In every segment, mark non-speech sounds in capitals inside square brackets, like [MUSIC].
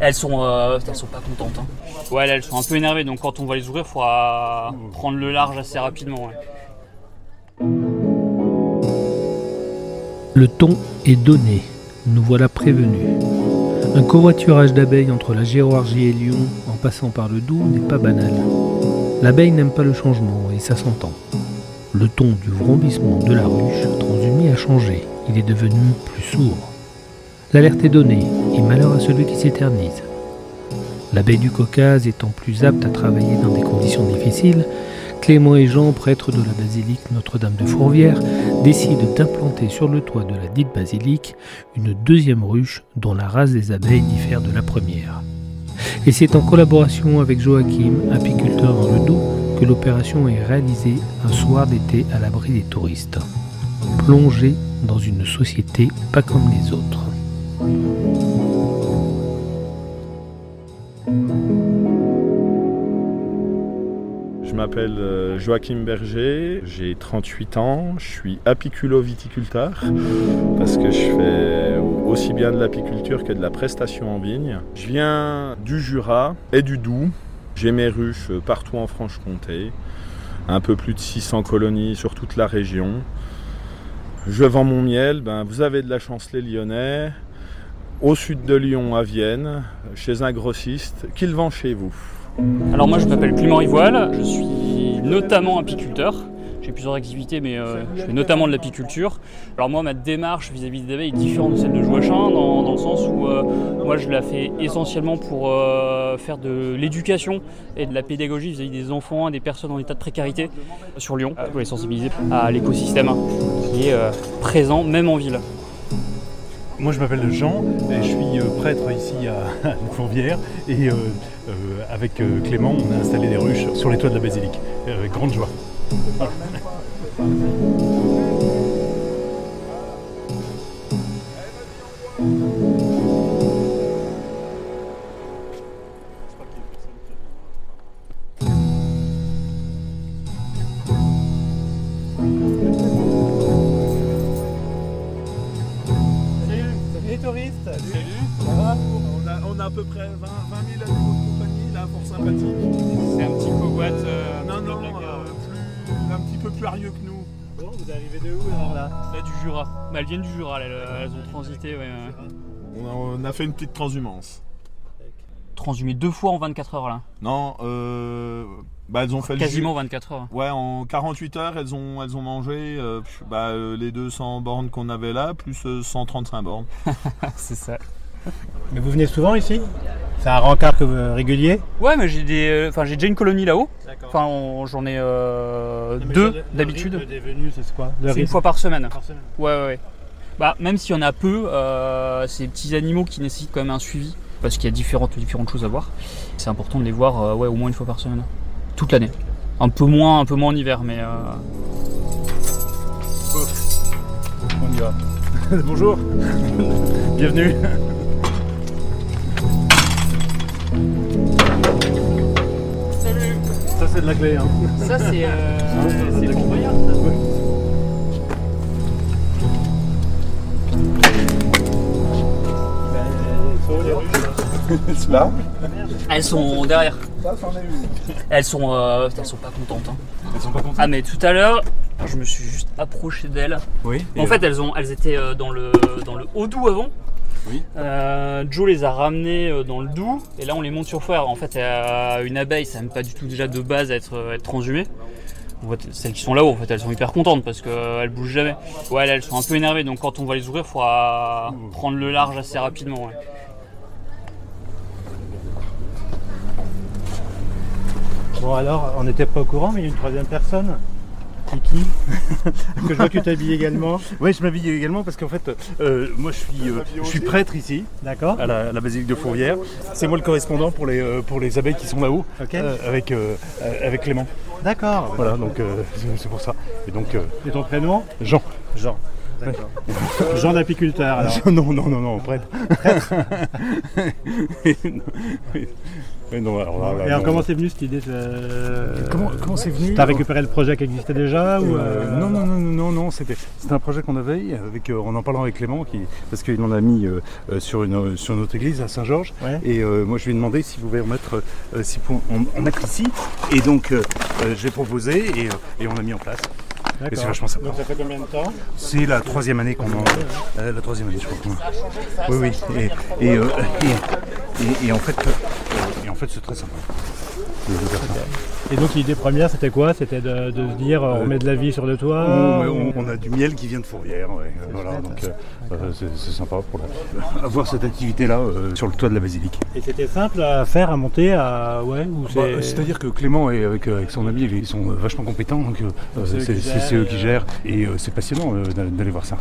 Elles sont, euh, elles sont pas contentes. hein. Ouais, là, elles sont un peu énervées, donc quand on va les ouvrir, il faudra prendre le large assez rapidement. Le ton est donné, nous voilà prévenus. Un covoiturage d'abeilles entre la Géorgie et Lyon, en passant par le Doubs, n'est pas banal. L'abeille n'aime pas le changement, et ça s'entend. Le ton du vrombissement de la ruche transhumé a changé, il est devenu plus sourd. L'alerte est donnée, malheur à celui qui s'éternise. L'abeille du Caucase étant plus apte à travailler dans des conditions difficiles, Clément et Jean, prêtres de la basilique Notre-Dame de Fourvière, décident d'implanter sur le toit de la dite basilique une deuxième ruche dont la race des abeilles diffère de la première. Et c'est en collaboration avec Joachim, apiculteur dans le Doubs, que l'opération est réalisée un soir d'été à l'abri des touristes. Plongé dans une société pas comme les autres. M'appelle euh, Joachim Berger, j'ai 38 ans, je suis apiculo-viticulteur parce que je fais aussi bien de l'apiculture que de la prestation en vigne. Je viens du Jura et du Doubs. J'ai mes ruches partout en Franche-Comté, un peu plus de 600 colonies sur toute la région. Je vends mon miel, ben, vous avez de la chance les Lyonnais, au sud de Lyon à Vienne, chez un grossiste, qui le vend chez vous. Alors moi je m'appelle Clément Rivoal, je suis notamment apiculteur. J'ai plusieurs activités mais euh, je fais notamment de l'apiculture. Alors moi ma démarche vis-à-vis des abeilles est différente de celle de Joachim dans, le sens où euh, moi je la fais essentiellement pour euh, faire de l'éducation et de la pédagogie vis-à-vis des enfants et des personnes en état de précarité sur Lyon pour les sensibiliser à l'écosystème qui est présent même en ville. Moi je m'appelle Jean et je suis euh, prêtre ici à [LAUGHS] Fourvière et euh, euh, avec Clément on a installé des ruches sur les toits de la basilique grande joie. Fait une petite transhumance. Transhumé deux fois en 24 heures là. Non, euh, bah, elles ont fait le Quasiment 24 heures. Ouais, en 48 heures, elles ont, elles ont mangé euh, bah, euh, les 200 bornes qu'on avait là, plus euh, 135 bornes. [LAUGHS] C'est ça. Mais vous venez souvent ici? C'est un rencard que vous- régulier? Ouais, mais j'ai des, euh, enfin j'ai déjà une colonie là-haut. D'accord. Enfin, on- j'en ai euh, deux d'habitude. des venus, c'est quoi? Le C'est une fois par semaine. par semaine. Ouais, ouais, ouais. Bah, même s'il y en a peu, euh, c'est des petits animaux qui nécessitent quand même un suivi parce qu'il y a différentes, différentes choses à voir. C'est important de les voir, euh, ouais, au moins une fois par semaine, toute l'année. Un peu moins, un peu moins en hiver, mais euh, On y va. Bonjour, bienvenue. Ça c'est de la clé. Hein. ça c'est, euh, c'est c'est. Là Elles sont derrière. Elles sont, euh, elles sont pas contentes. hein. Elles sont pas contentes Ah mais tout à l'heure, je me suis juste approché d'elles. Oui. En fait, elles, ont, elles étaient euh, dans le, dans le haut doux avant. Oui. Euh, Joe les a ramenées euh, dans le doux et là on les monte sur foire. En fait, euh, une abeille, ça n'aime pas du tout déjà de base à être, euh, être transhumée. En fait, celles qui sont là-haut, en fait, elles sont hyper contentes parce qu'elles bougent jamais. Ouais, là, elles sont un peu énervées, donc quand on va les ouvrir, il faudra prendre le large assez rapidement. ouais. Bon alors, on n'était pas au courant, mais il y a une troisième personne. Parce [LAUGHS] que je vois que tu t'habilles également. Oui, je m'habille également parce qu'en fait, euh, moi je suis, euh, je suis prêtre ici, D'accord à la, à la basilique de Fourvière. C'est moi le correspondant pour les, euh, pour les abeilles qui sont là-haut, euh, avec, avec Clément. D'accord. Voilà, donc euh, c'est pour ça. Et donc, euh, Et ton prénom? Jean. Jean. D'accord. Jean d'apiculteur alors. [LAUGHS] non, non, non, non, prêtre. [LAUGHS] Mais non, alors là, là, Et alors non. comment c'est venu cette idée de... Comment, comment c'est venu T'as récupéré le projet qui existait déjà ou Euh, euh, non, non, non, non, non, non, c'était c'était un projet qu'on avait avec, euh, en en parlant avec Clément, qui, parce qu'il en a mis euh, sur, une, sur notre église à Saint-Georges. Ouais. Et euh, moi, je lui ai demandé s'il pouvait en mettre, euh, s'il pouvait en, en mettre ici. Et donc, j'ai proposé et, euh, et on a mis en place. Et c'est vachement sympa. Donc ça fait combien de temps C'est la troisième année qu'on en. euh, la troisième année, je crois. Oui, oui. Et, et, euh, et- et- et en fait, et en fait, c'est très sympa. Et donc l'idée première c'était quoi? C'était de, de se dire euh, on met de la vie sur le toit? On, a du miel qui vient de Fourvière, ouais. voilà, donc euh, euh, c'est sympa pour la- [LAUGHS] avoir cette activité-là euh, sur le toit de la basilique. Et c'était simple à faire, à monter, à... Ouais, ou Bah, c'est... C'est-à-dire que Clément et avec, euh, avec son ami, ils sont euh, vachement compétents, donc euh, c'est eux qui gèrent, eux qui gèrent, et euh, c'est passionnant euh, d'a- d'aller voir ça.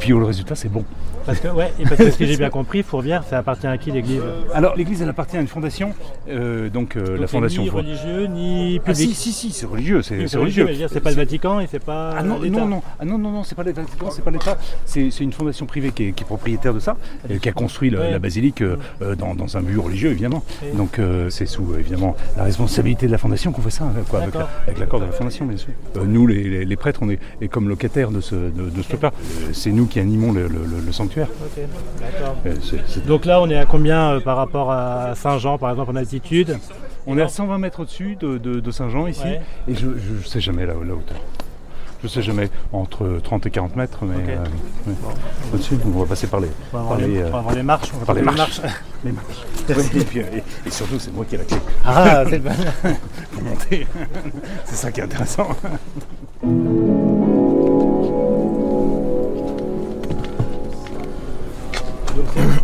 Puis euh, le résultat, c'est bon. Parce que, ouais, et parce que si j'ai [LAUGHS] bien compris, Fourvière, ça appartient à qui l'église? Alors l'église, elle appartient à une fondation, euh, donc euh, Donc, la c'est ni religieux, ni Ah public. si, si, si, c'est religieux, c'est religieux. c'est pas le Vatican et c'est pas Ah non, non, non, ah non, non, non, c'est pas le Vatican, c'est pas l'État. C'est une fondation privée qui est, qui est propriétaire de ça, et qui a construit la, Ouais. la basilique euh, euh, dans, dans un but religieux, évidemment. Donc euh, c'est sous, évidemment, la responsabilité de la fondation qu'on fait ça, quoi, avec la- l'accord de la fondation, bien sûr. Euh, nous, les, les- les prêtres, on est, comme locataires de ce, de, de ce truc-là. Euh, C'est nous qui animons le, le- le- le sanctuaire. Ok, d'accord. C'est- c'est- Donc là, on est à combien par rapport à Saint-Jean, par exemple, en altitude? On est à 120 mètres au-dessus de, de- de Saint-Jean, ici, Ouais. et je ne sais jamais la, la hauteur. Je sais jamais, entre 30 et 40 mètres, mais euh, ouais. au-dessus, on va passer par les, On va avoir par les, les, on euh, va avoir les marches. On va par les marches. les marches. [LAUGHS] Ouais, et, puis, euh, et- et surtout, c'est moi qui ai la clé Ah, c'est bien. [LAUGHS] pour monter. [LAUGHS] c'est ça qui est intéressant.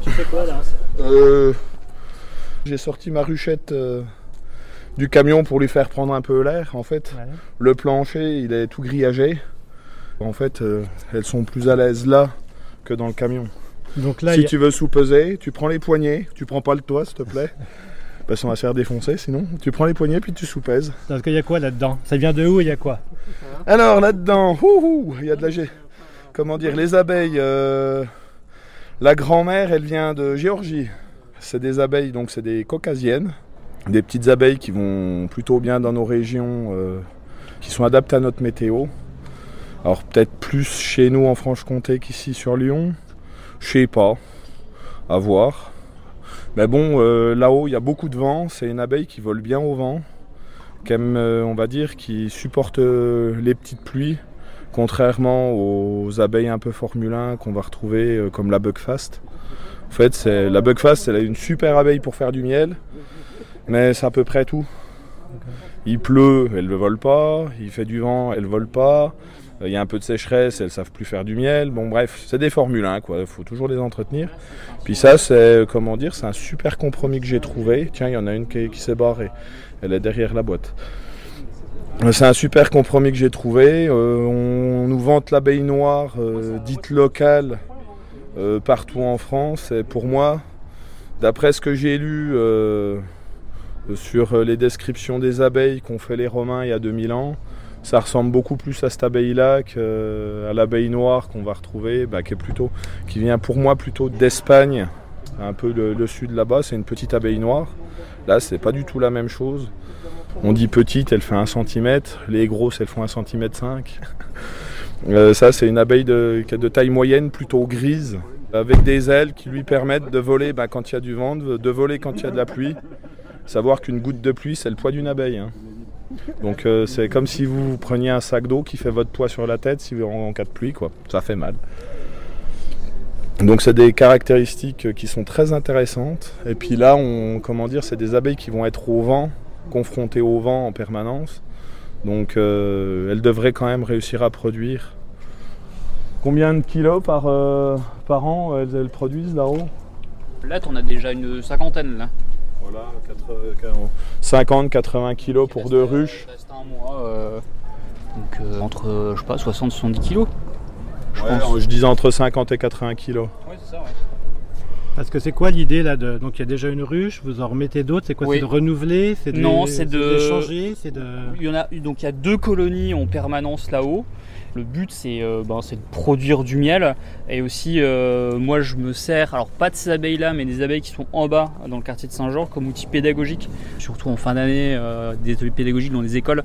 tu fais quoi là? Euh, J'ai sorti ma ruchette euh, du camion pour lui faire prendre un peu l'air. En fait, Ouais. le plancher, il est tout grillagé. En fait, euh, elles sont plus à l'aise là que dans le camion. Donc là, si a- tu veux sous-peser, tu prends les poignées, tu prends pas le toit, s'il te plaît. [LAUGHS] Parce qu'on va se faire défoncer sinon. Tu prends les poignées puis tu sous-pèses. parce qu'il y a quoi là-dedans? Ça vient de où Il y a quoi? Alors là-dedans, il y a de la Comment dire Les abeilles. euh, La grand-mère, elle vient de Géorgie. C'est des abeilles, donc c'est des caucasiennes. Des petites abeilles qui vont plutôt bien dans nos régions, euh, qui sont adaptées à notre météo. Alors peut-être plus chez nous en Franche-Comté qu'ici sur Lyon. Je sais pas. À voir. Mais bon, euh, là-haut, il y a beaucoup de vent. C'est une abeille qui vole bien au vent. Qui on va dire, qui supporte euh, les petites pluies. Contrairement aux abeilles un peu Formule 1 qu'on va retrouver comme la Buckfast. En fait, la Buckfast, elle est une super abeille pour faire du miel. Mais c'est à peu près tout. Il pleut, elle ne vole pas. Il fait du vent, elle ne vole pas. Euh, Il y a un peu de sécheresse, elles ne savent plus faire du miel. Bon, bref, c'est des Formule 1, quoi. Il faut toujours les entretenir. Puis ça, c'est, comment dire, c'est un super compromis que j'ai trouvé. Tiens, il y en a une qui, s'est barrée. Elle est derrière la boîte. Euh, C'est un super compromis que j'ai trouvé. Euh, on nous vante l'abeille noire, euh, dite locale, euh, partout en France. Et pour moi, d'après ce que j'ai lu euh, sur les descriptions des abeilles qu'ont fait les Romains il y a 2000 ans, ça ressemble beaucoup plus à cette abeille-là qu'à l'abeille noire qu'on va retrouver, bah, qui, vient pour moi plutôt d'Espagne, un peu le, sud là-bas. C'est une petite abeille noire. Là, c'est pas du tout la même chose. On dit petite, elle fait 1 cm. Les grosses, elles font 1 cm 5. Euh, ça, c'est une abeille de, taille moyenne, plutôt grise, avec des ailes qui lui permettent de voler bah, quand il y a du vent, de voler quand il y a de la pluie. Savoir qu'une goutte de pluie, c'est le poids d'une abeille. hein. Donc euh, c'est comme si vous preniez un sac d'eau qui fait votre poids sur la tête si vous en, en cas de pluie, quoi. Ça fait mal. Donc c'est des caractéristiques qui sont très intéressantes. Et puis là, on, comment dire, c'est des abeilles qui vont être au vent, confrontées au vent en permanence. Donc euh, elles devraient quand même réussir à produire. Combien de kilos par, euh, par an elles, elles produisent là-haut? Là, t'en as déjà une cinquantaine là. Voilà, 50-80 kilos pour deux ruches. Il reste un mois. euh, donc euh, entre, euh, je sais pas, 60-70 kilos. Je Ouais, pense. je disais entre 50 et 80 kilos. Ouais, c'est ça, ouais. Parce que c'est quoi l'idée là de... Donc il y a déjà une ruche, vous en remettez d'autres, c'est quoi Oui. C'est de renouveler C'est de Non, c'est de- les changer C'est de... Il y en a, donc il y a deux colonies en permanence là-haut. Le but, c'est euh, ben, c'est de produire du miel. Et aussi, euh, moi, je me sers, alors pas de ces abeilles-là, mais des abeilles qui sont en bas, dans le quartier de Saint-Jean, comme outil pédagogique, surtout en fin d'année, euh, des ateliers pédagogiques dans les écoles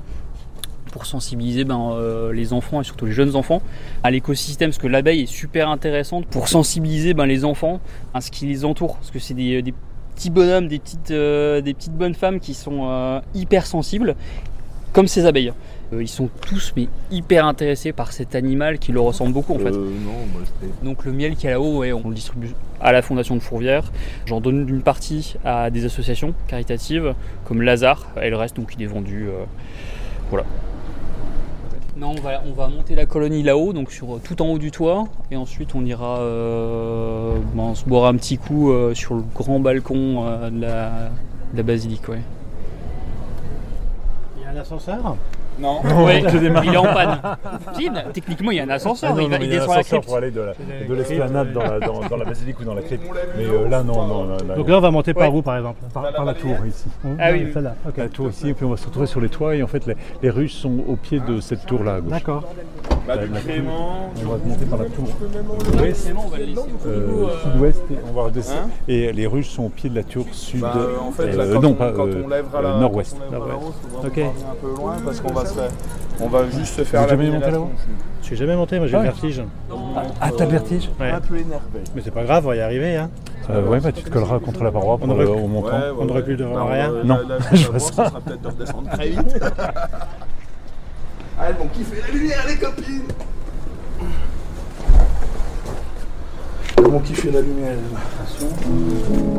pour sensibiliser ben, les enfants et surtout les jeunes enfants à l'écosystème, parce que l'abeille est super intéressante pour sensibiliser ben, les enfants à ce qui les entoure, parce que c'est des, petits bonhommes, des petites, des petites bonnes femmes qui sont hyper sensibles, comme ces abeilles. Euh, ils sont tous mais hyper intéressés par cet animal qui leur ressemble beaucoup en fait. Euh, non, moi je Donc le miel qui est là-haut, ouais, on le distribue à la Fondation de Fourvière. J'en donne une partie à des associations caritatives comme Lazare et le reste donc il est vendu. euh, voilà. Non, on va, on va monter la colonie là-haut, donc sur tout en haut du toit, et ensuite on ira euh, ben, se boire un petit coup euh, sur le grand balcon euh, de, la, de la basilique. Ouais. Il y a un ascenseur? Non. [LAUGHS] Ouais, il est en panne. Si, techniquement il y a un ascenseur, Ah non, il, va, non, il il y a un ascenseur pour aller de la- de l'esplanade dans la, dans, dans la basilique ou dans la crypte. Mais euh, là, non, non. là, là, Donc là, on va monter par Ouais. où, par exemple par, par la tour ici. Ah oui, oui. Celle-là, ok. La tour ici, et puis on va se retrouver sur les toits. Et en fait, les, les ruches sont au pied de cette tour-là à gauche. D'accord. Bah, du Clément, On va monter par la tour ouest, euh, euh, sud-ouest, et on va redescendre. Hein et les ruches sont au pied de la tour sud. Bah, euh, en fait, là, euh, quand, non, on, pas quand euh, on lèvera la, euh, nord-ouest. Ok. un peu loin parce qu'on va se faire, on va juste se faire Vous jamais monté là-haut. Je suis jamais monté, moi j'ai Ah le ouais. vertige. Ah, t'as le vertige Ouais. Un peu énervé. Mais c'est pas grave, on va y arriver. Hein. euh, Ouais, bah tu te colleras contre la paroi pour On le- au montant. Ouais, ouais, On ne recule devant Bah, rien euh, Non, la- la- je vois voie, ça. sera peut-être de redescendre très [LAUGHS] vite. Ah, elles vont kiffer la lumière, les copines Elles vont kiffer la lumière.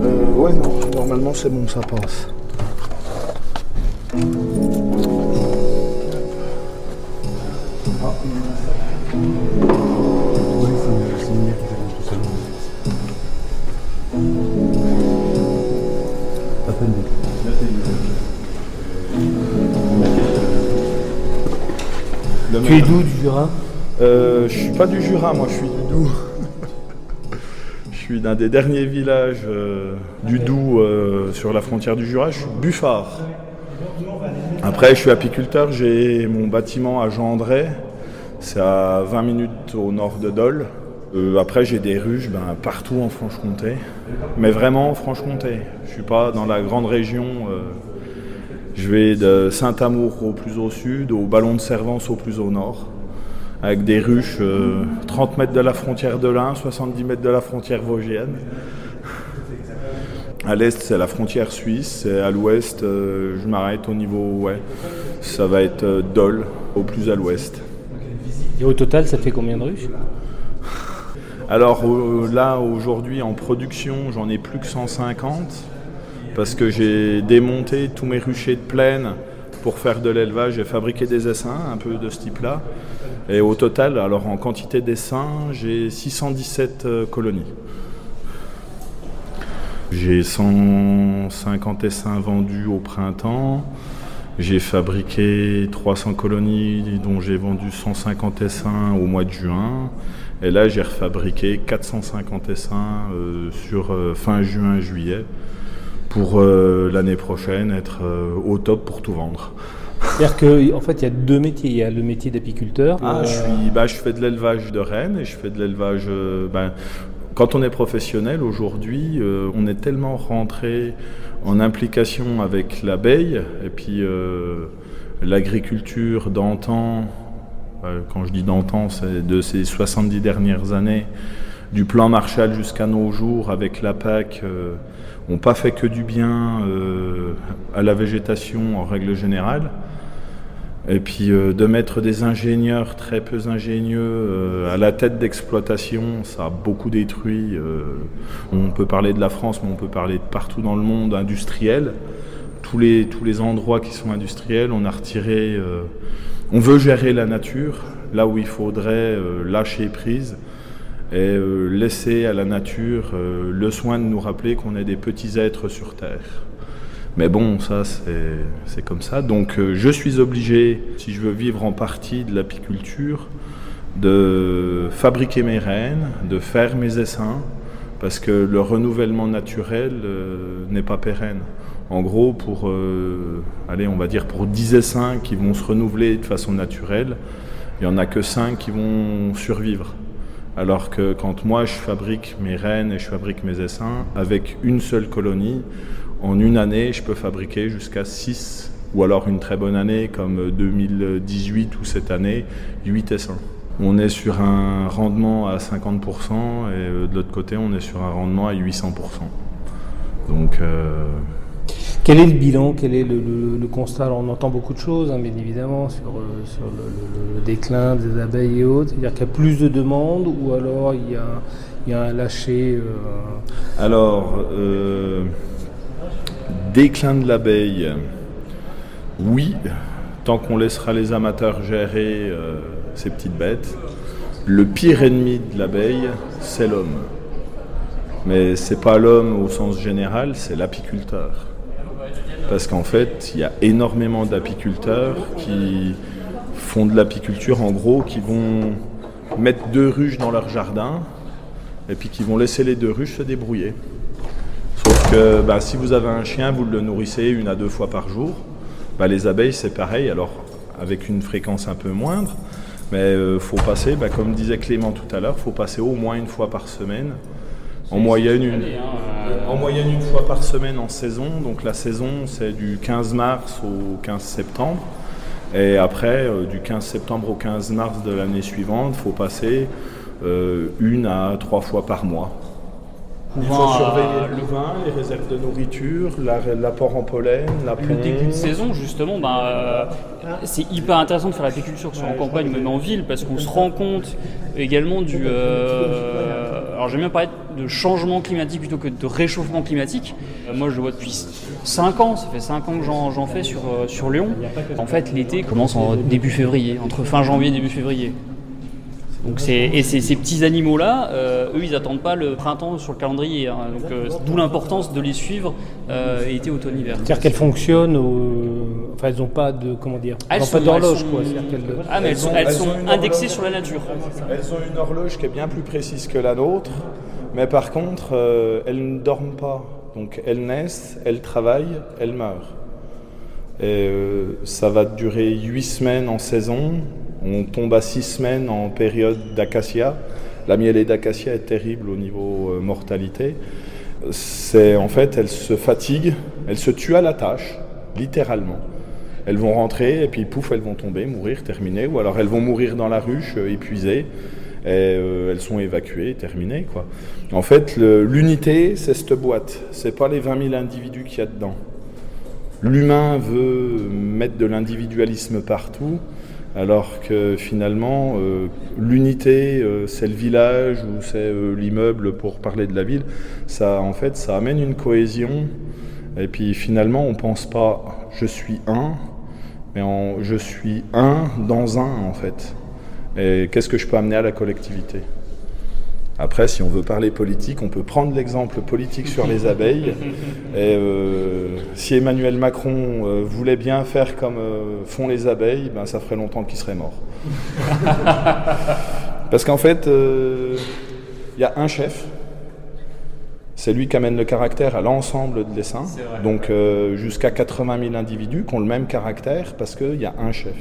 Euh, ouais, non, normalement c'est bon, ça passe. Tu es d'où du Jura? Euh, je suis pas du Jura, moi, je suis du Doubs. je suis d'un des derniers villages euh, du Doubs euh, sur la frontière du Jura. Je suis Buffard. Après, je suis apiculteur. J'ai mon bâtiment à Jean-André. C'est à 20 minutes au nord de Dole. Euh, après, j'ai des ruches ben, partout en Franche-Comté. Mais vraiment en Franche-Comté. Je suis pas dans la grande région. Euh, je vais de Saint-Amour au plus au sud, au Ballon de Servance au plus au nord avec des ruches euh, 30 mètres de la frontière de l'Ain, 70 mètres de la frontière vosgienne. À l'est, c'est la frontière suisse, et à l'ouest, euh, je m'arrête au niveau, ouais, ça va être euh, Dole, au plus à l'ouest. Et au total, ça fait combien de ruches? Alors euh, là, aujourd'hui, en production, j'en ai plus que 150, parce que j'ai démonté tous mes ruchers de plaine pour faire de l'élevage, j'ai fabriqué des essaims, un peu de ce type-là. Et au total, alors en quantité d'essaims, j'ai 617 euh, colonies. J'ai 150 essaims vendus au printemps. J'ai fabriqué 300 colonies dont j'ai vendu 150 essaims au mois de juin. Et là, j'ai refabriqué 450 essaims euh, sur euh, fin juin-juillet pour euh, l'année prochaine être euh, au top pour tout vendre. C'est-à-dire qu'en en fait, il y a deux métiers. Il y a le métier d'apiculteur. Ah, euh, je, suis, bah, je fais de l'élevage de rennes et je fais de l'élevage. ben, quand on est professionnel aujourd'hui, on est tellement rentré en implication avec l'abeille et puis l'agriculture d'antan. quand je dis d'antan, c'est de ces 70 dernières années, du plan Marshall jusqu'à nos jours avec la PAC, n'ont pas fait que du bien euh, à la végétation en règle générale. Et puis euh, de mettre des ingénieurs très peu ingénieux euh, à la tête d'exploitation, ça a beaucoup détruit. on peut parler de la France, mais on peut parler de partout dans le monde industriel. Tous les, tous les endroits qui sont industriels, on a retiré. on veut gérer la nature là où il faudrait lâcher prise et euh, laisser à la nature euh, le soin de nous rappeler qu'on est des petits êtres sur Terre. Mais bon, ça c'est comme ça. Donc euh, je suis obligé, si je veux vivre en partie de l'apiculture, de fabriquer mes reines, de faire mes essaims, parce que le renouvellement naturel n'est pas pérenne. En gros, pour, euh, on va dire pour 10 essaims qui vont se renouveler de façon naturelle, il n'y en a que 5 qui vont survivre. Alors que quand moi je fabrique mes reines et je fabrique mes essaims, avec une seule colonie, en une année, je peux fabriquer jusqu'à 6, ou alors une très bonne année comme 2018 ou cette année, 8 essaims. On est sur un rendement à 50% et euh, de l'autre côté, on est sur un rendement à 800%. Donc, euh, quel est le bilan Quel est le, constat? On entend beaucoup de choses, hein, bien évidemment, sur, euh, le, déclin des abeilles et autres. C'est-à-dire qu'il y a plus de demandes ou alors il y a, un lâcher Alors, déclin de l'abeille, oui, tant qu'on laissera les amateurs gérer ces petites bêtes. Le pire ennemi de l'abeille, c'est l'homme. Mais c'est pas l'homme au sens général, c'est l'apiculteur. Parce qu'en fait, il y a énormément d'apiculteurs qui font de l'apiculture, en gros, qui vont mettre deux ruches dans leur jardin et puis qui vont laisser les deux ruches se débrouiller. Sauf que bah, si vous avez un chien, vous le nourrissez une à deux fois par jour. Bah, les abeilles, c'est pareil, alors avec une fréquence un peu moindre, mais il euh, faut passer, bah, comme disait Clément tout à l'heure, il faut passer au moins une fois par semaine. En moyenne, une, euh, en moyenne une fois par semaine en saison. Donc la saison, c'est du 15 mars au 15 septembre. Et après, euh, du 15 septembre au 15 mars de l'année suivante, il faut passer une à trois fois par mois. Il faut surveiller le vin, les réserves de nourriture, l'apport en pollen, la Le début de saison, justement, euh, c'est hyper intéressant de faire l'apiculture, soit en campagne ou même en ville, parce qu'on se rend compte également du. Euh, alors j'aime bien parler de changement climatique plutôt que de réchauffement climatique. Euh, moi je le vois depuis 5 ans, ça fait 5 ans que j'en fais sur, sur Lyon. En fait l'été commence en début février, entre fin janvier et début février. Donc et ces, petits animaux-là, euh, eux, ils n'attendent pas le printemps sur le calendrier. Hein. donc euh, d'où l'importance de les suivre euh, été, automne, hiver. C'est-à-dire qu'elles fonctionnent, enfin, elles n'ont pas de, comment dire, elles, n'ont pas d'horloge, quoi. Ah, mais elles, sont, elles sont indexées sur la nature. Elles ont une horloge qui est bien plus précise que la nôtre, mais par contre, elles ne dorment pas. Donc elles naissent, elles travaillent, elles meurent. Et ça va durer 8 semaines en saison, on tombe à six semaines en période d'acacia. La mielée d'acacia est terrible au niveau euh, mortalité. C'est en fait, elles se fatiguent, elles se tuent à la tâche, littéralement. Elles vont rentrer et puis pouf, elles vont tomber, mourir, terminer. Ou alors elles vont mourir dans la ruche, euh, épuisées. Et euh, elles sont évacuées, terminées. En fait, l'unité, c'est cette boîte. C'est pas les 20 000 individus qu'il y a dedans. L'humain veut mettre de l'individualisme partout alors que finalement euh, l'unité euh, c'est le village ou c'est euh, l'immeuble pour parler de la ville ça en fait ça amène une cohésion. Et puis finalement on pense pas je suis un mais je suis un dans un en fait. Et qu'est-ce que je peux amener à la collectivité? Après, si on veut parler politique, on peut prendre l'exemple politique sur les abeilles. Et euh, si Emmanuel Macron euh, voulait bien faire comme euh, font les abeilles, ben, ça ferait longtemps qu'il serait mort. [LAUGHS] Parce qu'en fait, il y a un chef. C'est lui qui amène le caractère à l'ensemble de l'essaim. Donc jusqu'à 80 000 individus qui ont le même caractère parce qu'il y a un chef.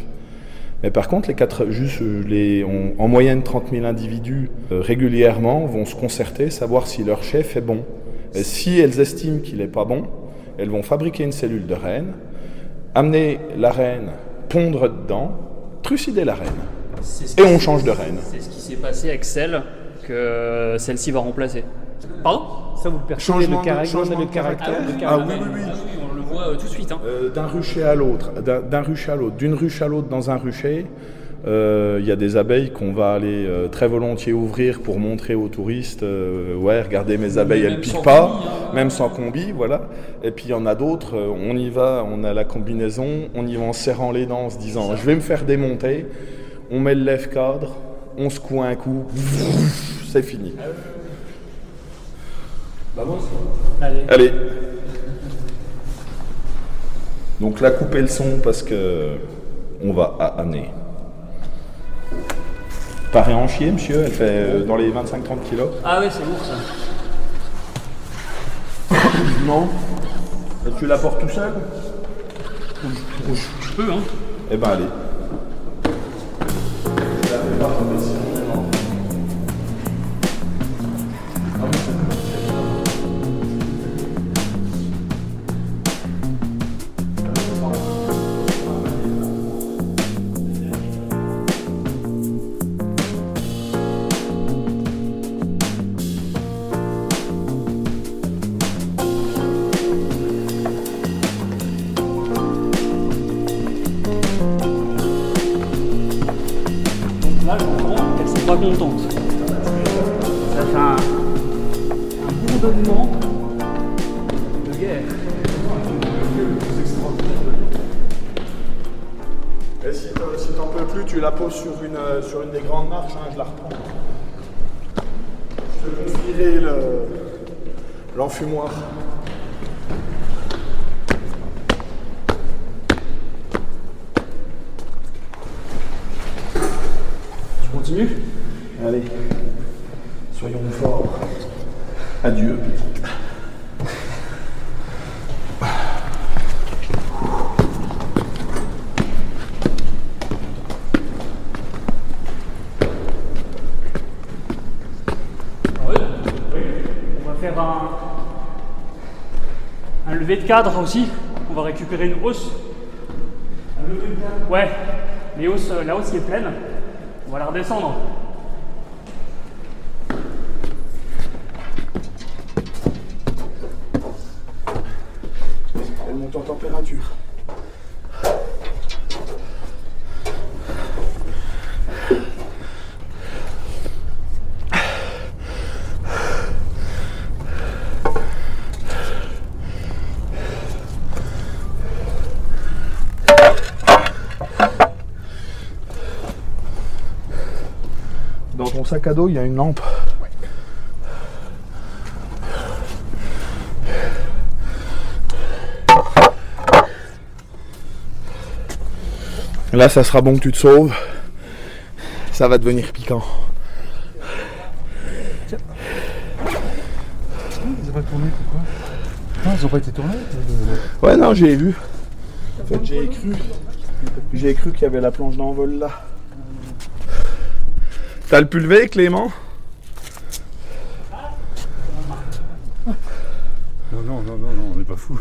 Mais par contre, les quatre, juste euh, les, en moyenne 30 000 individus euh, régulièrement vont se concerter, savoir si leur chef est bon. Et si elles estiment qu'il n'est pas bon, elles vont fabriquer une cellule de reine, amener la reine, pondre dedans, trucider la reine. Et on change de reine. C'est ce qui s'est passé avec celle que celle-ci va remplacer. Pardon? Ça vous percevez le, caractère, le caractère, Ah oui, oui, oui. Euh, tout de suite. Hein. Euh, d'un rucher à l'autre, d'un rucher à l'autre, d'une ruche à l'autre dans un rucher. Euh, il y a des abeilles qu'on va aller très volontiers ouvrir pour montrer aux touristes, ouais, regardez mes abeilles, elles piquent pas, hein. même sans combi, voilà. Et puis il y en a d'autres, on y va, on a la combinaison, on y va en serrant les dents, en se disant, je vais me faire démonter, on met le lève-cadre, on secoue un coup, c'est fini. Allez. Allez. Donc là, couper le son parce que on va amener. Pareil en chier, monsieur? Elle fait euh, dans les 25-30 kilos Ah oui, c'est lourd ça. [COUGHS] non Et tu la portes tout seul? Je, peux, hein. Eh ben allez. Lever de cadre aussi. On va récupérer une hausse. Ouais, les hausses, euh, la hausse qui est pleine, on va la redescendre. Elle monte en température. Dans ton sac à dos, il y a une lampe. Là, ça sera bon que tu te sauves. Ça va devenir piquant. Ils ont pas tourné, pourquoi? Non, ils ont pas été tournés Ouais, non, j'ai vu. En fait, j'ai cru. J'ai cru qu'il y avait la planche d'envol là. T'as le pulvé, Clément? Non, non, non, non, non, on n'est pas fou.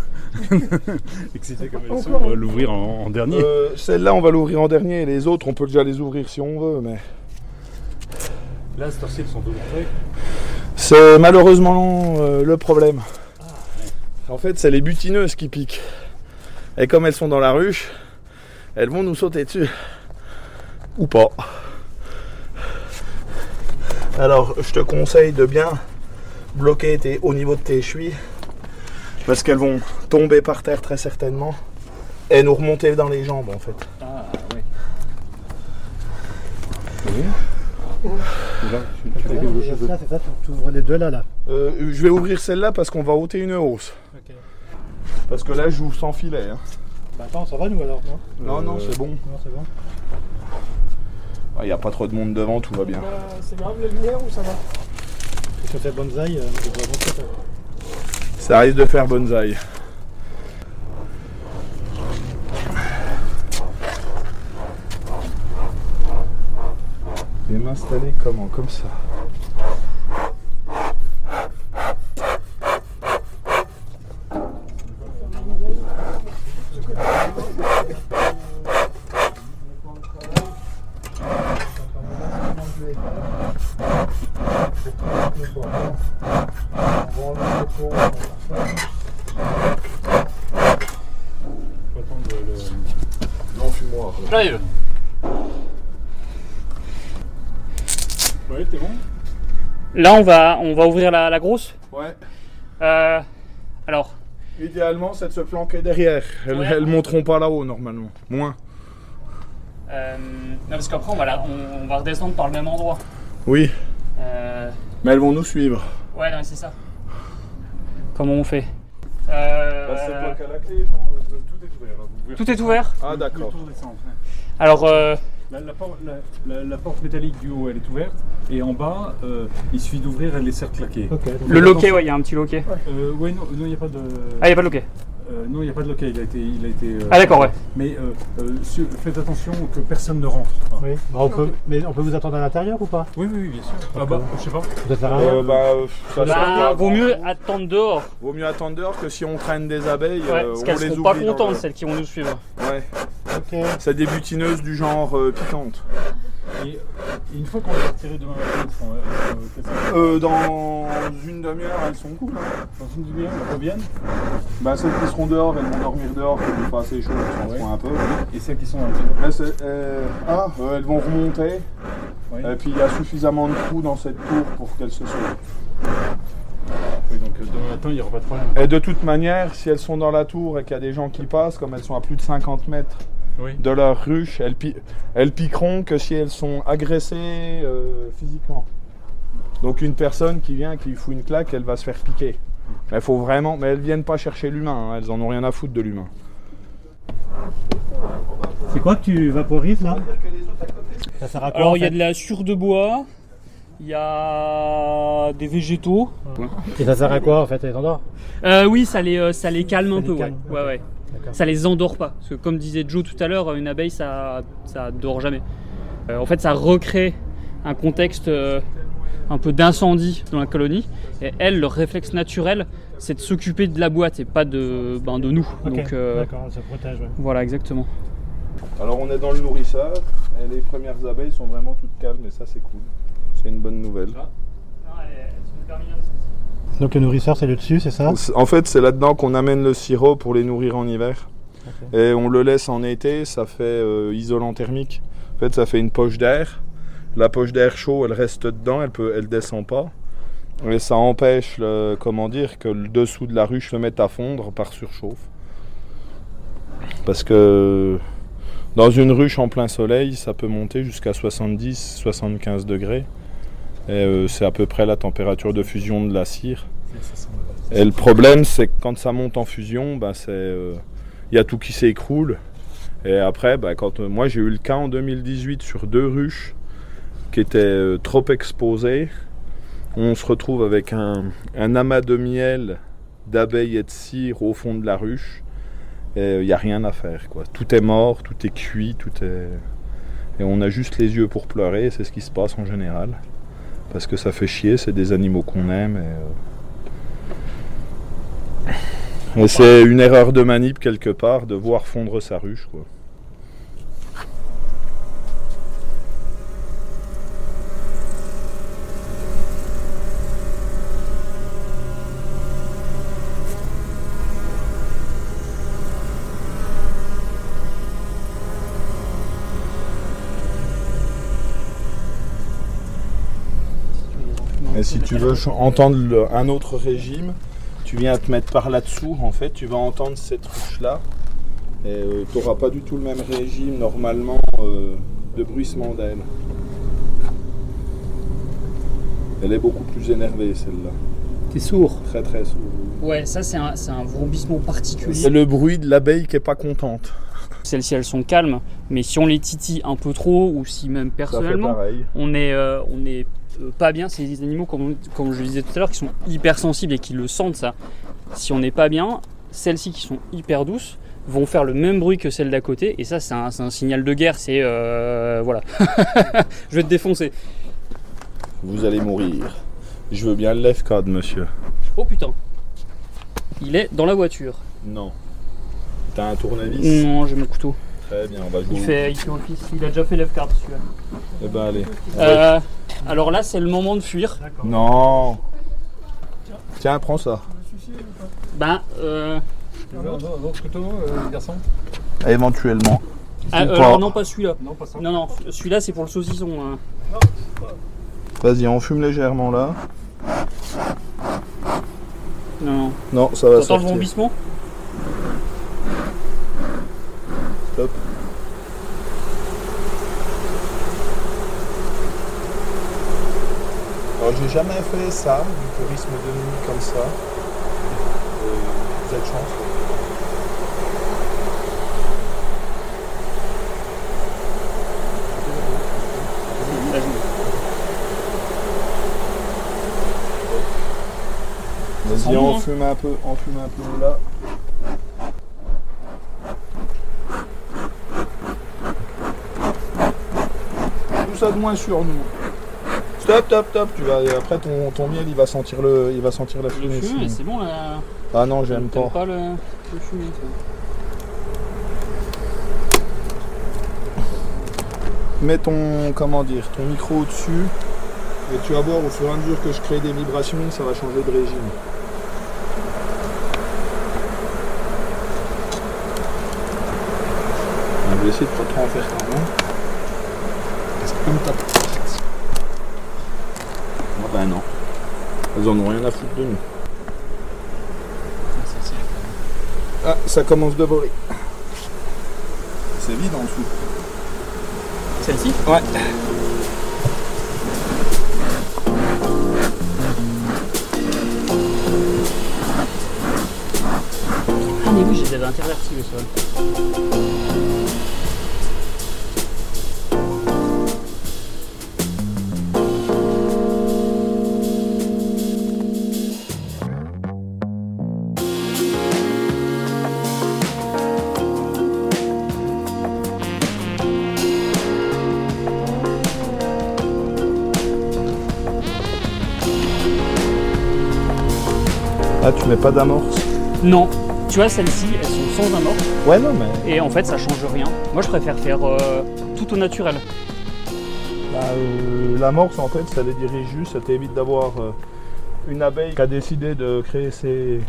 [LAUGHS] Excité comme elles sont, on va l'ouvrir en, en dernier. Euh, Celle-là, on va l'ouvrir en dernier. Les autres, on peut déjà les ouvrir si on veut, mais. Là, cette heure-ci, elles sont démontrées. C'est malheureusement euh, le problème. En fait, c'est les butineuses qui piquent. Et comme elles sont dans la ruche, elles vont nous sauter dessus. Ou pas. Alors, je te conseille de bien bloquer tes- au niveau de tes chevilles. Parce qu'elles vont tomber par terre très certainement. Et nous remonter dans les jambes en fait. Ah ouais. Là, tu, ça, ouvres les deux là, là. Euh, je vais ouvrir celle-là parce qu'on va ôter une hausse. Ok. Parce que là, je joue sans filet. hein. Bah attends, ça va nous alors, non? Non, non, c'est bon. Non, c'est bon. Il n'y a pas trop de monde devant, tout va bien. C'est grave la lumière ou ça va Si on fait bonsaï, euh. Ça risque de faire bonsaï. Et m'installer comment? Comme ça. Faut attendre le- L'enfumoir. J'arrive. Ouais, t'es bon Là, on va, on va ouvrir la, la grosse. Ouais. Euh, alors, Idéalement, c'est de se planquer derrière. Elles, Ouais. elles monteront pas là-haut normalement. Moins. euh, non, parce qu'après, on va, la- on, on va redescendre par le même endroit. Oui, Euh, mais elles vont nous suivre. ouais, non, mais c'est ça. Comment on fait? Euh, Bah, à la clé, Tout est ouvert. pouvez Tout est ouvert? Ah d'accord. Alors, euh, La, la por- la- la- la porte métallique du haut, elle est ouverte. Et en bas, euh, il suffit d'ouvrir, elle est certes claquée. Ok. donc- Le loquet, ouais, il y a un petit loquet. Euh, ouais, non, il n'y a pas de. Ah, il n'y a pas de loquet. Euh, non, il n'y a pas de loquet. Il a été. Il a été euh, Ah, d'accord, ouais. Mais euh, euh, su- faites attention que personne ne rentre. Oui. Bah, on peut, mais on peut vous attendre à l'intérieur ou pas? Oui, oui, oui, bien sûr. Ah bah, je sais pas. Peut-être à rien. Euh, bah, euh, ça sert à Bah, rien. vaut mieux attendre dehors. Vaut mieux attendre dehors que si on traîne des abeilles, Ouais, euh, parce on qu'elles les seront pas contentes, le- celles qui vont nous suivre. Ouais. Ok. C'est des butineuses du genre euh, piquante. Et, et une fois qu'on les a retirées demain matin, elles seront, elles Euh, dans une demi-heure, elles sont cool. hein. Dans une demi-heure, elles reviennent. Bah, celles qui seront dehors, elles vont dormir dehors, comme il fait assez chaud, elles Ouais. un peu. Et celles qui sont dans le. Là, c'est- euh, ah, euh, elles vont remonter. Oui. Et puis il y a suffisamment de trous dans cette tour pour qu'elles se sauvent. Oui, donc euh, demain matin, il n'y aura pas de problème. Et de toute manière, si elles sont dans la tour et qu'il y a des gens qui passent, comme elles sont à plus de 50 mètres Oui. de leur ruche, elles, pi- elles piqueront que si elles sont agressées euh, physiquement. Donc une personne qui vient, qui lui fout une claque, elle va se faire piquer. Mais faut vraiment, mais elles viennent pas chercher l'humain, hein, elles en ont rien à foutre de l'humain. C'est quoi que tu vaporises là? Ça sert à quoi Alors, en il y a de la sure de bois, il y a des végétaux. Et ça sert à quoi en fait? Les Euh, oui, ça les, euh, ça les calme Ça un les peu, ouais. calme, ouais, ok. ouais. Ça les endort pas. Parce que comme disait Joe tout à l'heure, une abeille, ça, ça dort jamais. Euh, en fait, ça recrée un contexte euh, un peu d'incendie dans la colonie. Et elles, leur réflexe naturel, c'est de s'occuper de la boîte et pas de, ben, de nous. Donc euh, D'accord, elle se protège. ouais. voilà, exactement. Alors on est dans le nourrisseur, et les premières abeilles sont vraiment toutes calmes, et ça c'est cool. C'est une bonne nouvelle. Donc le nourrisseur c'est le dessus, c'est ça En fait, c'est là-dedans qu'on amène le sirop pour les nourrir en hiver. Et on le laisse en été, ça fait euh, isolant thermique. En fait, ça fait une poche d'air. La poche d'air chaud, elle reste dedans, elle peut, elle descend pas. Et ça empêche, le- comment dire, que le dessous de la ruche se mette à fondre par surchauffe. Parce que dans une ruche en plein soleil, ça peut monter jusqu'à 70-75 degrés. Et euh, c'est à peu près la température de fusion de la cire. Et le problème, c'est que quand ça monte en fusion, bah, c'est, euh, il y a tout qui s'écroule. Et après, bah, quand, euh, moi j'ai eu le cas en 2018 sur deux ruches qui étaient euh, trop exposées. On se retrouve avec un, un amas de miel, d'abeilles et de cire au fond de la ruche. Et il n'y a rien à faire. Quoi. Tout est mort, tout est cuit, tout est... Et on a juste les yeux pour pleurer, c'est ce qui se passe en général. Parce que ça fait chier, c'est des animaux qu'on aime. Et, euh, [LAUGHS] et c'est une erreur de manip quelque part de voir fondre sa ruche. Quoi. Et si tu veux entendre le- un autre régime, tu viens te mettre par là-dessous, en fait, tu vas entendre cette ruche-là. Et tu n'auras pas du tout le même régime normalement euh, de bruissement d'aile. Elle est beaucoup plus énervée celle-là. T'es sourd Très très sourde. Ouais, ça c'est un, c'est un vrombissement particulier. C'est le bruit de l'abeille qui est pas contente. Celles-ci elles sont calmes, mais si on les titille un peu trop, ou si même personnellement, on est, euh, on est euh, pas bien. C'est des animaux, comme, comme je le disais tout à l'heure, qui sont hyper sensibles et qui le sentent ça. Si on n'est pas bien, celles-ci qui sont hyper douces vont faire le même bruit que celles d'à côté, et ça c'est un, signal de guerre. C'est euh, voilà, [LAUGHS] je vais te défoncer. Vous allez mourir. Je veux bien le code, monsieur. Oh putain, il est dans la voiture. Non. T'as un tournevis? Non, j'ai mon couteau. Très bien, on va jouer. Il fait, il fait office. Il a déjà fait left card celui-là. Eh ben allez. Euh, alors là, c'est le moment de fuir. Non. Tiens, prends ça. Ben, euh, Un autre couteau, euh, garçon Éventuellement. ah, euh, pas. alors non, pas celui-là. Non, pas ça. Non, non, celui-là c'est pour le saucisson. hein. Vas-y, on fume légèrement là. Non, non. Non, ça va T'entends le sortir. vrombissement jamais fait ça, du tourisme de nuit comme ça. Vous êtes chanceux. Vas-y, on hein. fume un peu, on fume un peu là. Tout ça de moins sur nous. Stop, stop, stop. Tu vas, après ton, ton miel, il va sentir le, il va sentir la Le fumée. sinon. c'est bon là. Ah non, j'aime pas. pas le, le fumée. Mets ton, comment dire, ton micro au-dessus. Et tu vas voir au fur et à mesure que je crée des vibrations, ça va changer de régime. On va essayer de pas trop en faire quand même. Parce que comme t'as Ah ben non. Elles en ont rien à foutre de nous. Ah, mal. Ah, ça commence de voler. C'est vide en dessous. Celle-ci? Ouais. Ah mais oui, j'ai déjà interverti le sol. Mets pas d'amorce Non, tu vois, celles-ci, elles sont sans amorce Ouais, non, mais. et en fait, ça change rien. Moi, je préfère faire euh, tout au naturel. Bah, euh, L'amorce, en fait, ça les dirige juste, ça t'évite d'avoir euh, une abeille qui a décidé de créer ses,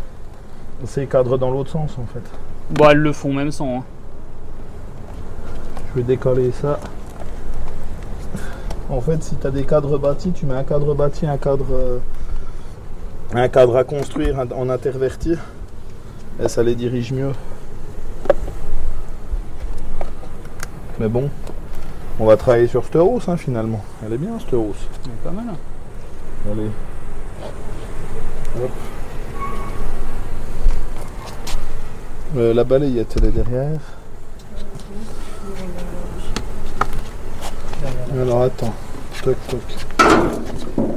ses cadres dans l'autre sens, en fait. Bon, elles le font même sans. hein. Je vais décoller ça. En fait, si tu as des cadres bâtis, tu mets un cadre bâti, un cadre, euh, un cadre à construire en interverti, et ça les dirige mieux. Mais bon, on va travailler sur cette hausse, hein, finalement. Elle est bien, cette hausse. Elle est pas mal. Allez. Hop. Euh, la balayette, elle est derrière. Alors attends. Toc toc.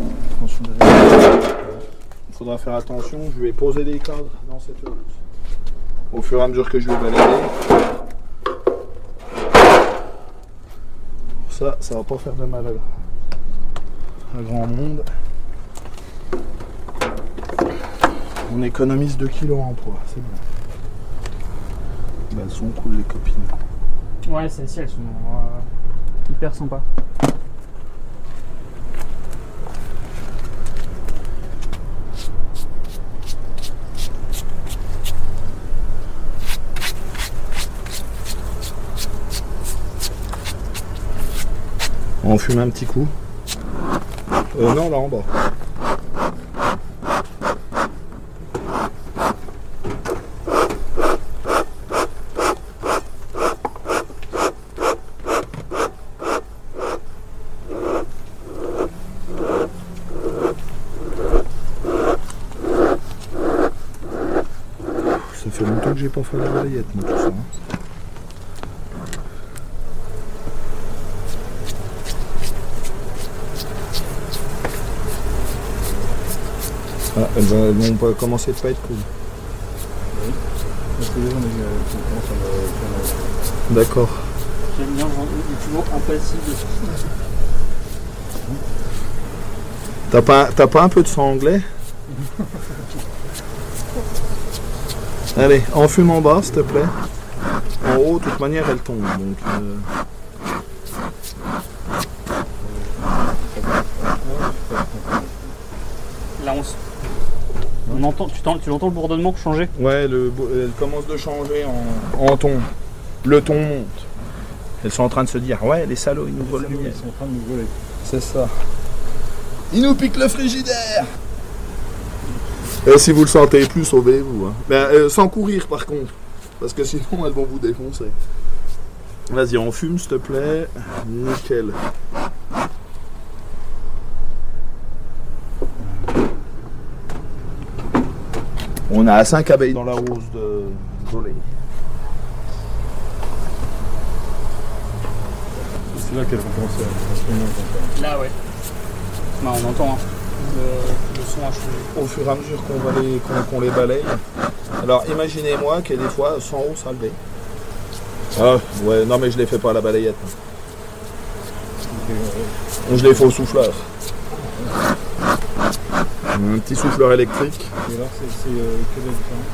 Faudra faire attention, je vais poser les cadres dans cette hausse. Au fur et à mesure que je vais balayer. Ça, ça va pas faire de mal à, à grand monde. On économise 2 kilos en poids, c'est bon. Bah, elles sont cool les copines. Ouais, celles-ci, elles sont euh, hyper sympas. On fume un petit coup. Euh, non, là en bas. Ça fait longtemps que j'ai pas fait la balayette, moi, tout ça. hein. Ah, elles, vont- elles vont pas commencer de pas être cool. D'accord. J'aime bien, il est toujours impassible. T'as pas, t'as pas un peu de sang anglais Allez, enfume en bas, s'il te plaît. En haut, de toute manière, elle tombe. Donc, euh, Là, on, s- on entend, tu, t'en- tu entends le bourdonnement changer Ouais, le, bo- elle commence de changer en, en ton. Le ton monte. Elles sont en train de se dire, ouais, les salauds, ils nous volent le miel. Ils sont en train de nous voler. C'est ça. Ils nous piquent le frigidaire Et si vous le sentez plus, sauvez-vous. hein. Mais euh, sans courir par contre. Parce que sinon elles vont vous défoncer. Vas-y, on fume s'il te plaît. Nickel. On a 5 abeilles dans la rose de volée. C'est là qu'elles vont commencer à se. Là, ouais. Bah, on entend. Hein. le, le son a changé au fur et à mesure qu'on va les, qu'on, qu'on les balaye. Alors imaginez-moi que des fois, sans eau, ça levait. Ah, ouais, non mais je les fais pas à la balayette. Je les fais au souffleur. Un petit souffleur électrique. Et alors, c'est c'est, euh, différence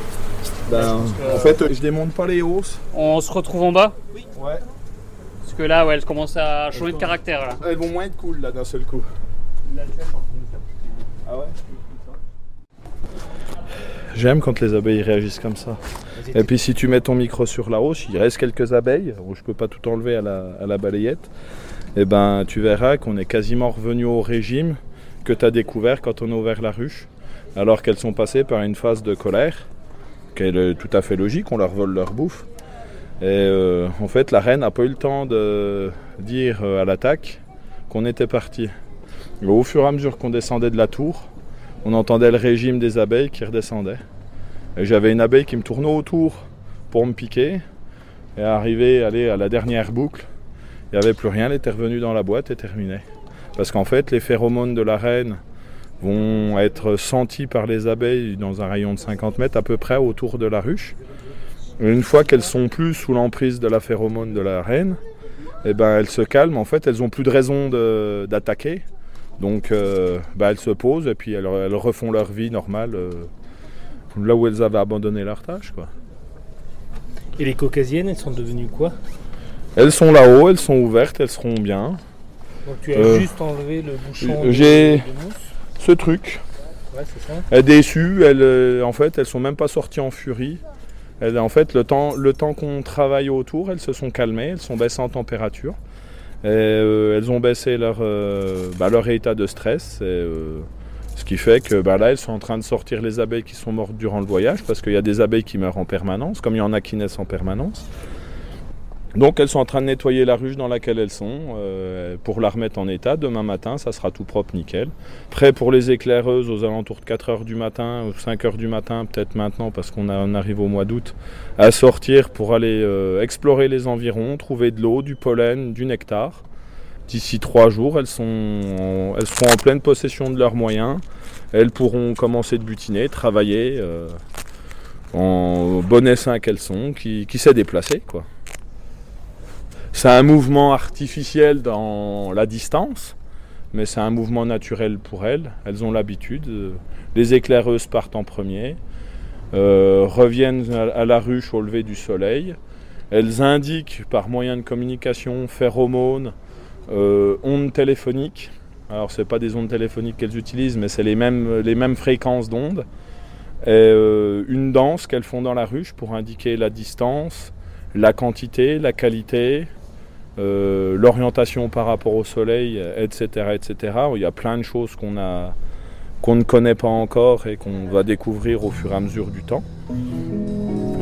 Ben, en fait, je démonte pas les hausses. On se retrouve en bas Ouais. Parce que là, ouais, elle commence à changer de caractère là. Elles vont moins être cool là d'un seul coup. Ah ouais J'aime quand les abeilles réagissent comme ça. Et puis si tu mets ton micro sur la hausse, il reste quelques abeilles, où je peux pas tout enlever à la, à la balayette, et ben tu verras qu'on est quasiment revenu au régime que tu as découvert quand on a ouvert la ruche, alors qu'elles sont passées par une phase de colère, qui est tout à fait logique, on leur vole leur bouffe. Et euh, en fait la reine n'a pas eu le temps de dire euh, à l'attaque qu'on était parti. Au fur et à mesure qu'on descendait de la tour, on entendait le régime des abeilles qui redescendait. Et j'avais une abeille qui me tournait autour pour me piquer. Et arrivé aller à la dernière boucle, il n'y avait plus rien, elle était revenue dans la boîte et terminée. Parce qu'en fait, les phéromones de la reine vont être sentis par les abeilles dans un rayon de 50 mètres à peu près autour de la ruche. Et une fois qu'elles sont plus sous l'emprise de la phéromone de la reine, eh ben, elles se calment. En fait, elles n'ont plus de raison de- d'attaquer. Donc, euh, bah, elles se posent et puis elles, elles refont leur vie normale euh, là où elles avaient abandonné leur tâche. Quoi. Et les caucasiennes, elles sont devenues quoi? Elles sont là-haut, elles sont ouvertes, elles seront bien. Donc tu as Euh, juste enlevé le bouchon euh, j'ai- Ce truc, Ouais, c'est ça. elles déçues, elles, euh, en fait, elles sont même pas sorties en furie. Elles, en fait, le temps, le temps qu'on travaille autour, elles se sont calmées, elles sont baissées en température. Et, euh, elles ont baissé leur, euh, bah, leur état de stress. Et, euh, ce qui fait que bah, là, elles sont en train de sortir les abeilles qui sont mortes durant le voyage, parce qu'il y a des abeilles qui meurent en permanence, comme il y en a qui naissent en permanence. Donc elles sont en train de nettoyer la ruche dans laquelle elles sont euh, pour la remettre en état. Demain matin, ça sera tout propre, nickel. Prêt pour les éclaireuses aux alentours de 4h du matin ou 5h du matin, peut-être maintenant parce qu'on arrive au mois d'août, à sortir pour aller euh, explorer les environs, trouver de l'eau, du pollen, du nectar. D'ici trois jours, elles, sont elles seront en pleine possession de leurs moyens. Elles pourront commencer de butiner, travailler euh, en bon essaim qu'elles sont, qui, qui sait. C'est un mouvement artificiel dans la distance, mais c'est un mouvement naturel pour elles. Elles ont l'habitude. Les éclaireuses partent en premier, euh, reviennent à la ruche au lever du soleil. Elles indiquent par moyen de communication, phéromones, euh, ondes téléphoniques. Alors c'est pas des ondes téléphoniques qu'elles utilisent, mais c'est les mêmes, les mêmes fréquences d'ondes. Euh, une danse qu'elles font dans la ruche pour indiquer la distance, la quantité, la qualité, euh, l'orientation par rapport au soleil, etc., etc. Il y a plein de choses qu'on a qu'on ne connaît pas encore et qu'on va découvrir au fur et à mesure du temps.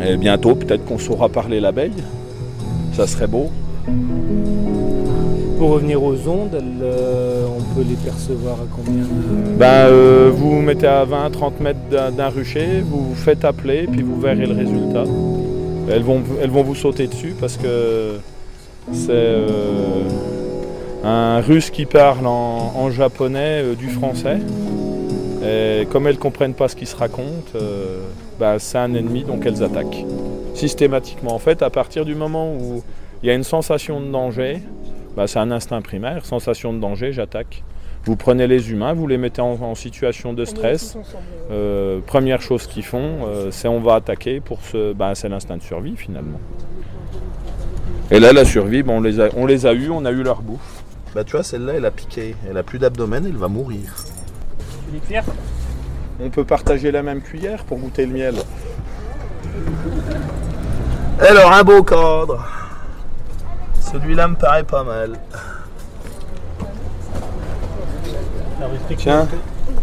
Et bientôt, peut-être qu'on saura parler l'abeille. Ça serait beau. Pour revenir aux ondes, euh, on peut les percevoir à combien de... Ben, euh, vous vous mettez à 20-30 mètres d'un d'un rucher, vous vous faites appeler, puis vous verrez le résultat. Elles vont, vous sauter dessus parce que c'est euh, un russe qui parle en, japonais euh, du français. Et comme elles ne comprennent pas ce qui se raconte, euh, ben, c'est un ennemi, donc elles attaquent. Systématiquement, en fait, à partir du moment où il y a une sensation de danger, ben, c'est un instinct primaire, sensation de danger, j'attaque. Vous prenez les humains, vous les mettez en, en situation de stress. Euh, première chose qu'ils font, euh, c'est on va attaquer pour ce. Ben, c'est l'instinct de survie finalement. Et là, la survie, ben, on, les a, on les a eus, on a eu leur bouffe. Bah tu vois, celle-là, elle a piqué. Elle a plus d'abdomen, elle va mourir. On peut partager la même cuillère pour goûter le miel. Alors, un beau cadre. Celui-là me paraît pas mal. Tiens.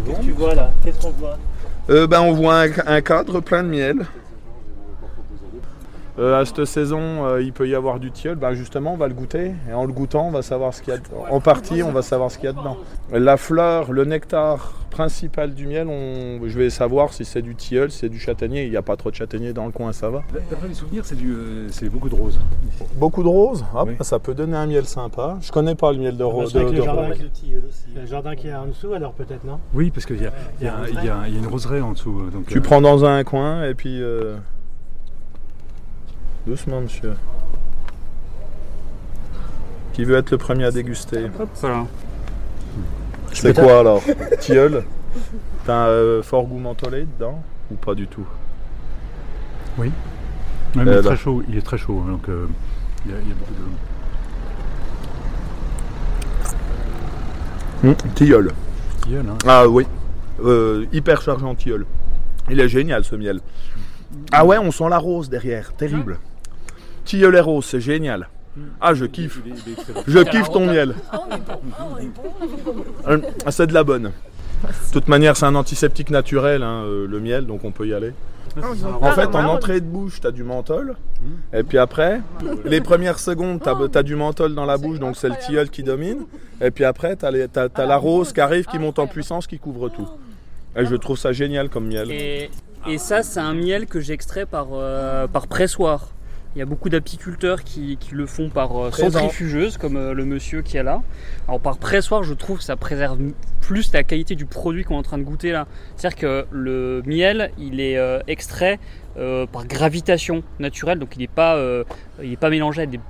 Qu'est-ce que tu vois là? Qu'est-ce qu'on voit? Euh, ben, on voit un, un cadre plein de miel. Euh, à cette saison, euh, il peut y avoir du tilleul. Ben, justement, on va le goûter. Et en le goûtant, on va savoir ce qu'il y a dedans. En partie, on va savoir ce qu'il y a dedans. La fleur, le nectar principal du miel, on- je vais savoir si c'est du tilleul, si c'est du châtaignier. Il n'y a pas trop de châtaignier dans le coin, ça va. D'après mes souvenirs, c'est du, euh, c'est beaucoup de roses. Beaucoup de roses, Ah, Oui. ben, ça peut donner un miel sympa. Je connais pas le miel de rose. C'est avec de- le de jardin, rose. qui- le jardin qui est en dessous, alors peut-être, non? Oui, parce qu'il y a, il y, il y il y une roseraie en dessous. Donc, Tu euh, prends dans un coin et puis. Euh, Doucement, monsieur. Qui veut être le premier à déguster Hop. C'est quoi alors? Tilleul? T'as un euh, fort goût mentholé dedans Ou pas du tout? Ouais, mais il, Euh, est très chaud, il est très chaud. Donc, euh, il, y a, il y a beaucoup de. Tilleul. tilleul, hein. Ah oui. Euh, hyper chargé en tilleul. Il est génial ce miel. Ah ouais, on sent la rose derrière. Terrible. Tilleul et rose, c'est génial. Ah, je kiffe. Je kiffe ton miel. Euh, C'est de la bonne. De toute manière, c'est un antiseptique naturel, hein, euh, le miel, donc on peut y aller. En fait, en entrée de bouche, tu as du menthol. Et puis après, les premières secondes, tu as, du menthol dans la bouche, donc c'est le tilleul qui domine. Et puis après, tu as, la rose qui arrive, qui monte en puissance, qui couvre tout. Et je trouve ça génial comme miel. Et, et ça, c'est un miel que j'extrais par, euh, par pressoir. Il y a beaucoup d'apiculteurs qui, qui le font par euh, centrifugeuse, comme euh, le monsieur qui est là. Alors par pressoir, je trouve que ça préserve plus la qualité du produit qu'on est en train de goûter là. C'est-à-dire que le miel, il est euh, extrait euh, par gravitation naturelle, donc il n'est pas, euh, il est pas mélangé avec des,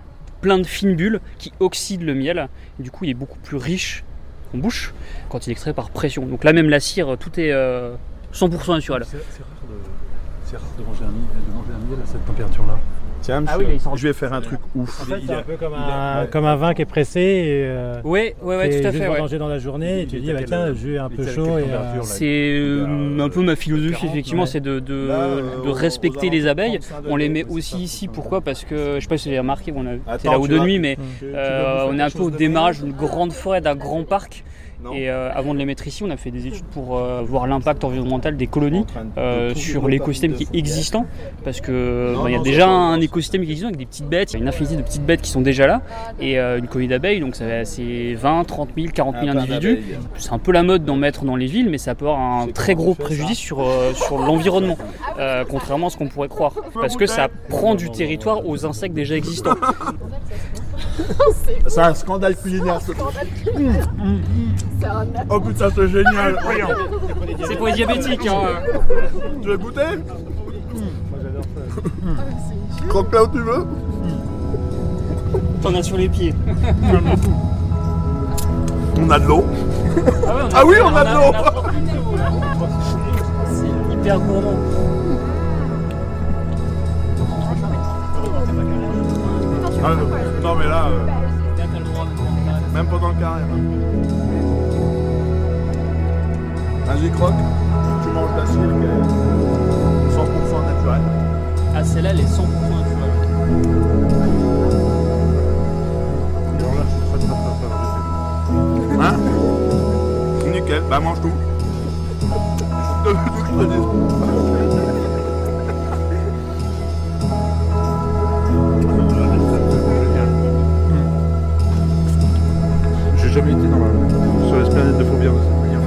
plein de fines bulles qui oxydent le miel. Et du coup, il est beaucoup plus riche en bouche quand il est extrait par pression. Donc là, même la cire, tout est euh, 100% naturel. C'est rare, de, c'est rare de, manger un, de manger un miel à cette température-là. Tiens, monsieur, Ah oui, là, ils sont- je vais faire un truc ouf. En fait, Il c'est est- un peu comme un, ouais. comme un vin qui est pressé et euh, Ouais, ouais, ouais, qui tout à fait. ouais. dans la journée et tu dis, bah, tiens, le jus est un peu chaud. euh, là C'est euh, un peu ma philosophie 40, effectivement, ouais. c'est de, respecter les abeilles. de 35 On les met aussi ici, pourquoi? Parce que je sais pas si vous avez remarqué, c'est là haut de nuit, mais on est un peu au démarrage d'une grande forêt, d'un grand parc. Non. Et euh, avant de les mettre ici, on a fait des études pour euh, voir l'impact environnemental des colonies euh, sur l'écosystème qui est existant, parce que Non, bah, il y a déjà un écosystème qui existe avec des petites bêtes, il y a une infinité de petites bêtes qui sont déjà là, et euh, une colonie d'abeilles, donc ça va- c'est 20, 30 000, 40 000 Un pain individus. C'est un peu la mode d'en mettre dans les villes, mais ça peut avoir un très gros préjudice sur, euh, sur l'environnement, euh, contrairement à ce qu'on pourrait croire, parce que ça prend du territoire aux insectes déjà existants. C'est un scandale culinaire. ce truc. Oh putain, c'est génial. C'est pour les diabétiques, hein. Tu veux goûter? Croque là où tu veux. T'en as sur les pieds. On a de l'eau. Ah, ouais, on a- Ah oui, on a de l'eau. C'est hyper gourmand. Ah, non mais là, euh, même pas dans le carré. là. Vas-y, croque. Tu manges la cire qui est 100% naturelle. Ah, celle-là, elle est 100% naturelle. Alors là, je suis très très très très Hein? Nickel, bah mange tout. [LAUGHS] J'ai jamais été dans la, sur l'esplanade de Faubière de cette manière.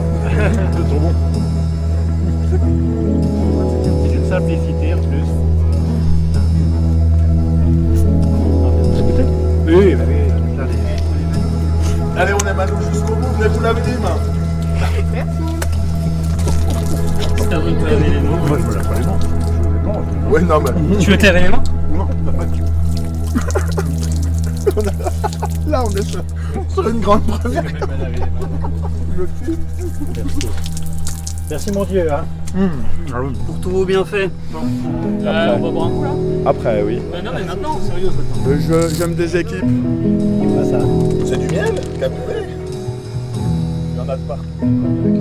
C'est trop bon. [LAUGHS] C'est une simplicité en plus. Oui, bah oui, Allez, on est malou jusqu'au bout, venez vous laver les mains. T'as besoin de te laver les mains. Moi, je me lave pas les mains. Je me lave les mains. Ouais, non, mais Tu veux te laver les mains? Non, pas du tout. [LAUGHS] là, on est sur, sur une grande première. Le film. Merci mon Dieu. Hein. Oui. Pour tous vos bienfaits. Euh, on va boire un coup là Après, oui. Bah non, mais maintenant. Euh, je- J'aime des équipes. Ah, ça. C'est du miel. Il y en a de partout.